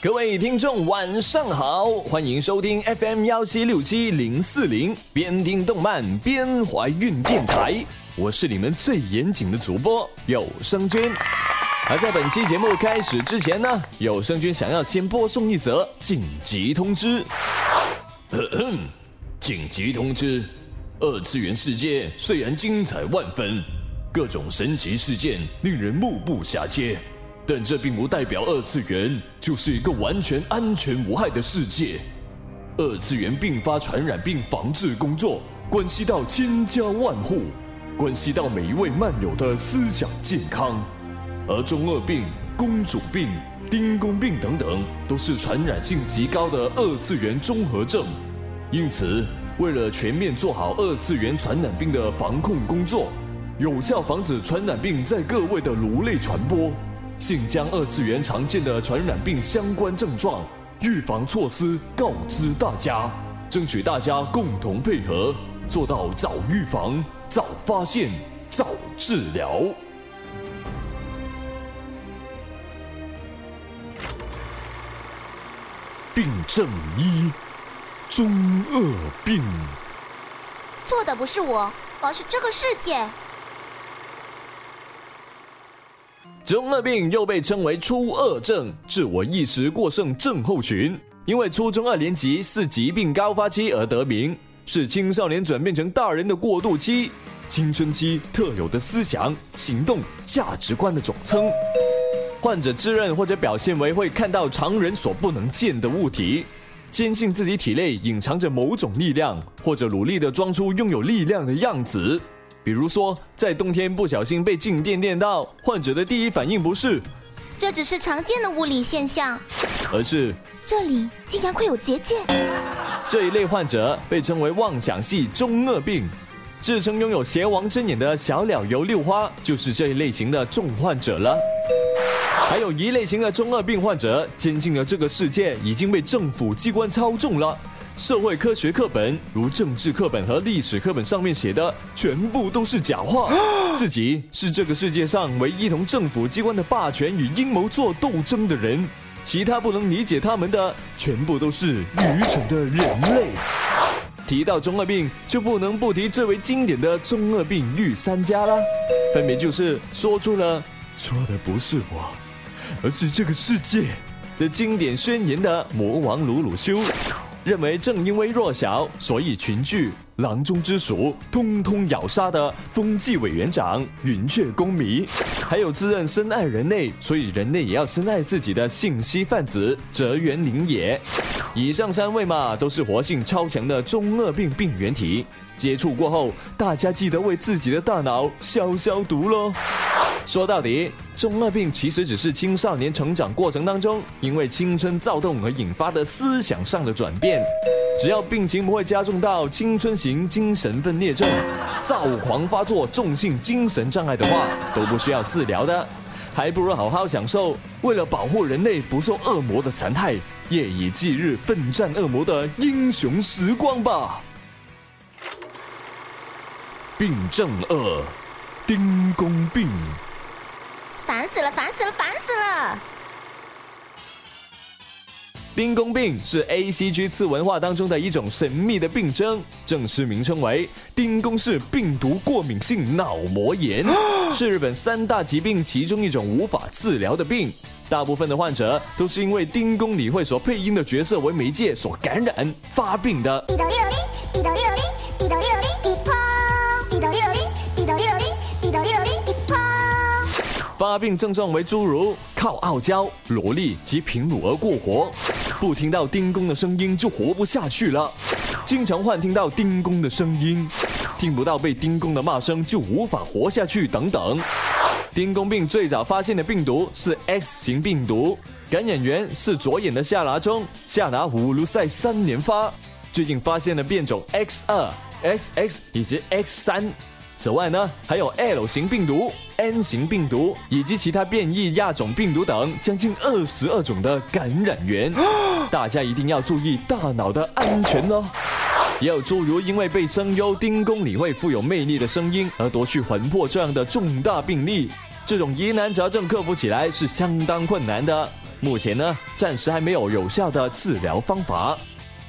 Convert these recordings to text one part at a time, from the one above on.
各位听众，晚上好，欢迎收听 FM 幺七六七零四零，边听动漫边怀孕电台，我是你们最严谨的主播有声君。而在本期节目开始之前呢，有声君想要先播送一则紧急通知。紧急通知：二次元世界虽然精彩万分，各种神奇事件令人目不暇接。但这并不代表二次元就是一个完全安全无害的世界。二次元并发传染病防治工作关系到千家万户，关系到每一位漫友的思想健康。而中二病、公主病、丁公病等等，都是传染性极高的二次元综合症。因此，为了全面做好二次元传染病的防控工作，有效防止传染病在各位的颅内传播。现将二次元常见的传染病相关症状、预防措施告知大家，争取大家共同配合，做到早预防、早发现、早治疗。病症一：中二病。错的不是我，而是这个世界。中二病又被称为初二症、自我意识过剩症候群，因为初中二年级是疾病高发期而得名，是青少年转变成大人的过渡期，青春期特有的思想、行动、价值观的总称。患者自认或者表现为会看到常人所不能见的物体，坚信自己体内隐藏着某种力量，或者努力的装出拥有力量的样子。比如说，在冬天不小心被静电电到，患者的第一反应不是“这只是常见的物理现象”，而是“这里竟然会有结界”。这一类患者被称为妄想系中二病。自称拥有邪王之眼的小鸟游六花就是这一类型的重患者了。还有一类型的中二病患者，坚信了这个世界已经被政府机关操纵了。社会科学课本，如政治课本和历史课本上面写的，全部都是假话。自己是这个世界上唯一同政府机关的霸权与阴谋做斗争的人，其他不能理解他们的，全部都是愚蠢的人类。提到中二病，就不能不提最为经典的中二病御三家啦，分别就是说出了说的不是我，而是这个世界的经典宣言的魔王鲁鲁修。认为正因为弱小，所以群聚。囊中之鼠通通咬杀的风纪委员长云雀公迷，还有自认深爱人类，所以人类也要深爱自己的信息贩子泽原绫也。以上三位嘛，都是活性超强的中二病病原体。接触过后，大家记得为自己的大脑消消毒喽。说到底，中二病其实只是青少年成长过程当中因为青春躁动而引发的思想上的转变。只要病情不会加重到青春型精神分裂症、躁狂发作、重性精神障碍的话，都不需要自治疗的。还不如好好享受为了保护人类不受恶魔的残害，夜以继日奋战恶魔的英雄时光吧。病症二，丁公病。烦死了，烦死了，烦死了！丁公病是 A C G 次文化当中的一种神秘的病症，正式名称为丁公氏病毒过敏性脑膜炎，是日本三大疾病其中一种无法治疗的病。大部分的患者都是因为丁公理会所配音的角色为媒介所感染发病的。发病症状为诸如靠傲娇、萝莉及平乳而过活，不听到丁公的声音就活不下去了，经常幻听到丁公的声音，听不到被丁公的骂声就无法活下去等等。丁公病最早发现的病毒是 X 型病毒，感染源是左眼的下拿中下拿五卢塞三连发，最近发现了变种 X 二、XX 以及 X 三。此外呢，还有 L 型病毒、N 型病毒以及其他变异亚种病毒等将近二十二种的感染源，大家一定要注意大脑的安全哦。也有诸如因为被声优丁公理会富有魅力的声音而夺去魂魄这样的重大病例，这种疑难杂症克服起来是相当困难的。目前呢，暂时还没有有效的治疗方法。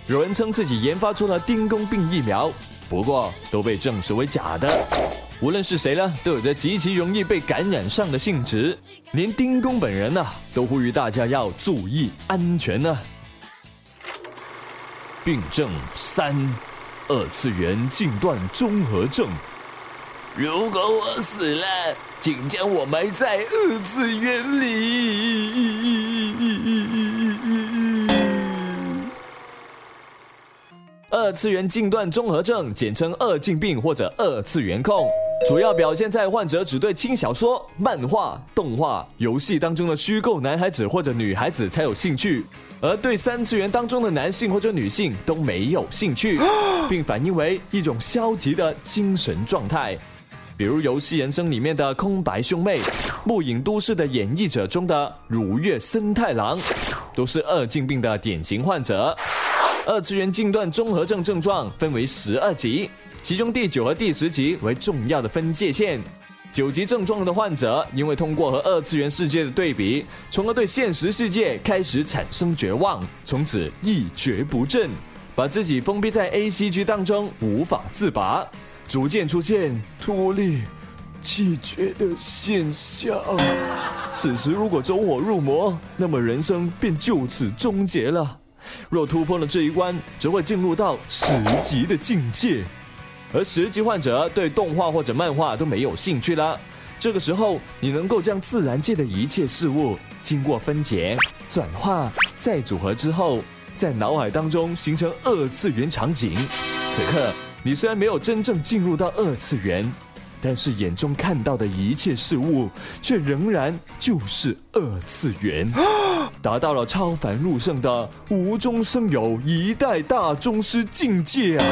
有人称自己研发出了丁公病疫苗，不过都被证实为假的。无论是谁呢，都有着极其容易被感染上的性质。连丁公本人呢，都呼吁大家要注意安全呢。病症三：二次元近断综合症。如果我死了，请将我埋在二次元里。二次元近断综合症，简称二进病或者二次元控，主要表现在患者只对轻小说、漫画、动画、游戏当中的虚构男孩子或者女孩子才有兴趣，而对三次元当中的男性或者女性都没有兴趣，并反映为一种消极的精神状态。比如《游戏人生》里面的空白兄妹，《暮影都市的演绎者》中的如月森太郎，都是二进病的典型患者。二次元近断综合症症状分为十二级，其中第九和第十级为重要的分界线。九级症状的患者，因为通过和二次元世界的对比，从而对现实世界开始产生绝望，从此一蹶不振，把自己封闭在 A C G 当中，无法自拔。逐渐出现脱力、气绝的现象。此时如果走火入魔，那么人生便就此终结了。若突破了这一关，则会进入到十级的境界。而十级患者对动画或者漫画都没有兴趣了。这个时候，你能够将自然界的一切事物经过分解、转化、再组合之后，在脑海当中形成二次元场景。此刻。你虽然没有真正进入到二次元，但是眼中看到的一切事物，却仍然就是二次元，达到了超凡入圣的无中生有一代大宗师境界啊！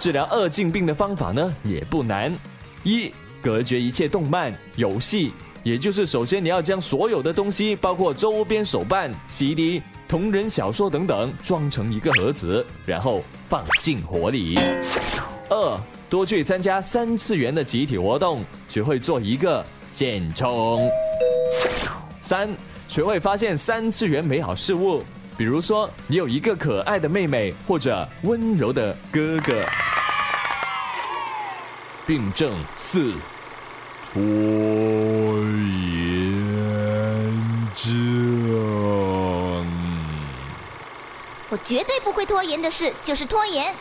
治疗二进病的方法呢，也不难：一、隔绝一切动漫、游戏，也就是首先你要将所有的东西，包括周边手办、CD。同人小说等等装成一个盒子，然后放进火里。二，多去参加三次元的集体活动，学会做一个现充。三，学会发现三次元美好事物，比如说你有一个可爱的妹妹或者温柔的哥哥。病症四，拖延症。我绝对不会拖延的事就是拖延。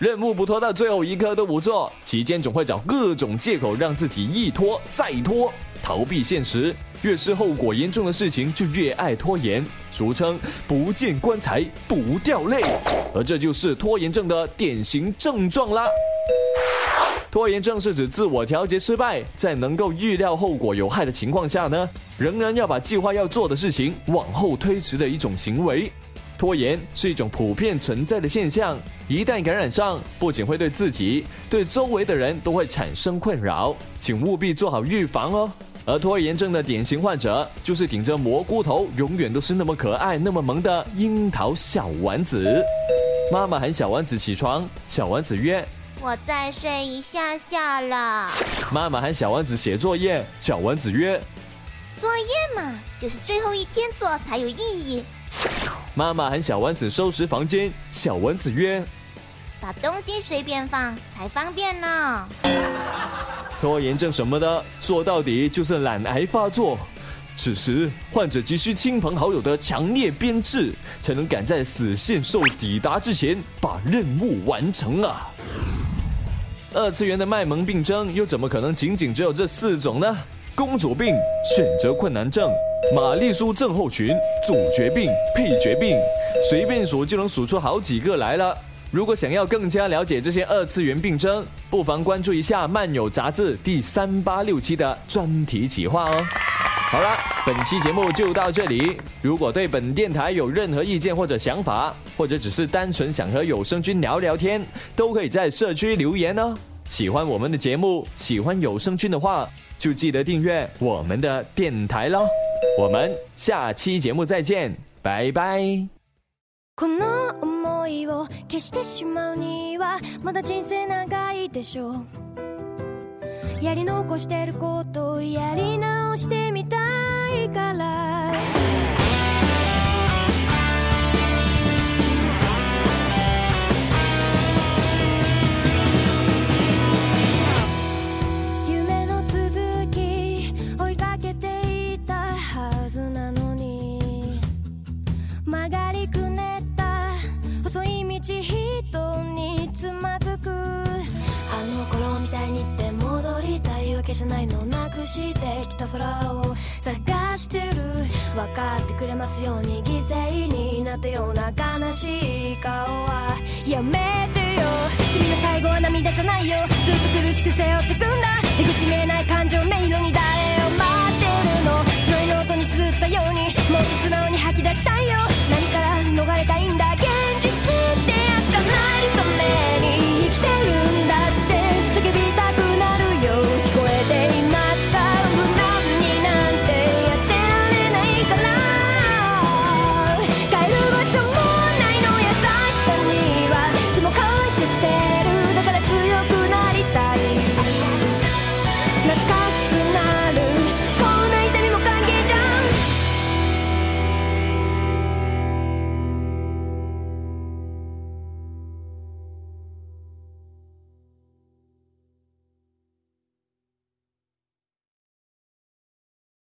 任务不拖到最后一刻都不做，期间总会找各种借口让自己一拖再拖，逃避现实。越是后果严重的事情，就越爱拖延，俗称“不见棺材不掉泪”，而这就是拖延症的典型症状啦。拖延症是指自我调节失败，在能够预料后果有害的情况下呢，仍然要把计划要做的事情往后推迟的一种行为。拖延是一种普遍存在的现象，一旦感染上，不仅会对自己，对周围的人都会产生困扰，请务必做好预防哦。而拖延症的典型患者，就是顶着蘑菇头，永远都是那么可爱、那么萌的樱桃小丸子。妈妈喊小丸子起床，小丸子曰。我再睡一下下了。妈妈喊小丸子写作业，小丸子曰：作业嘛，就是最后一天做才有意义。妈妈喊小丸子收拾房间，小丸子曰：把东西随便放才方便呢。拖延症什么的，说到底就是懒癌发作。此时，患者急需亲朋好友的强烈鞭笞，才能赶在死线兽抵达之前把任务完成啊！二次元的卖萌病症又怎么可能仅仅只有这四种呢？公主病、选择困难症、玛丽苏症候群、主角病、配角病，随便数就能数出好几个来了。如果想要更加了解这些二次元病症，不妨关注一下《漫友》杂志第三八六期的专题企划哦。好了，本期节目就到这里。如果对本电台有任何意见或者想法，或者只是单纯想和有声君聊聊天，都可以在社区留言哦。喜欢我们的节目，喜欢有声君的话，就记得订阅我们的电台喽。我们下期节目再见，拜拜。 やり残してることやり直してみたいから た空を探してる。分かってくれますように犠牲になったような悲しい顔は。やめてよ。君の最後は涙じゃないよ。ずっと苦しく背負ってくんだ。出口見えない感情迷路に誰を待ってるの？白いノートに綴ったように。もっと素直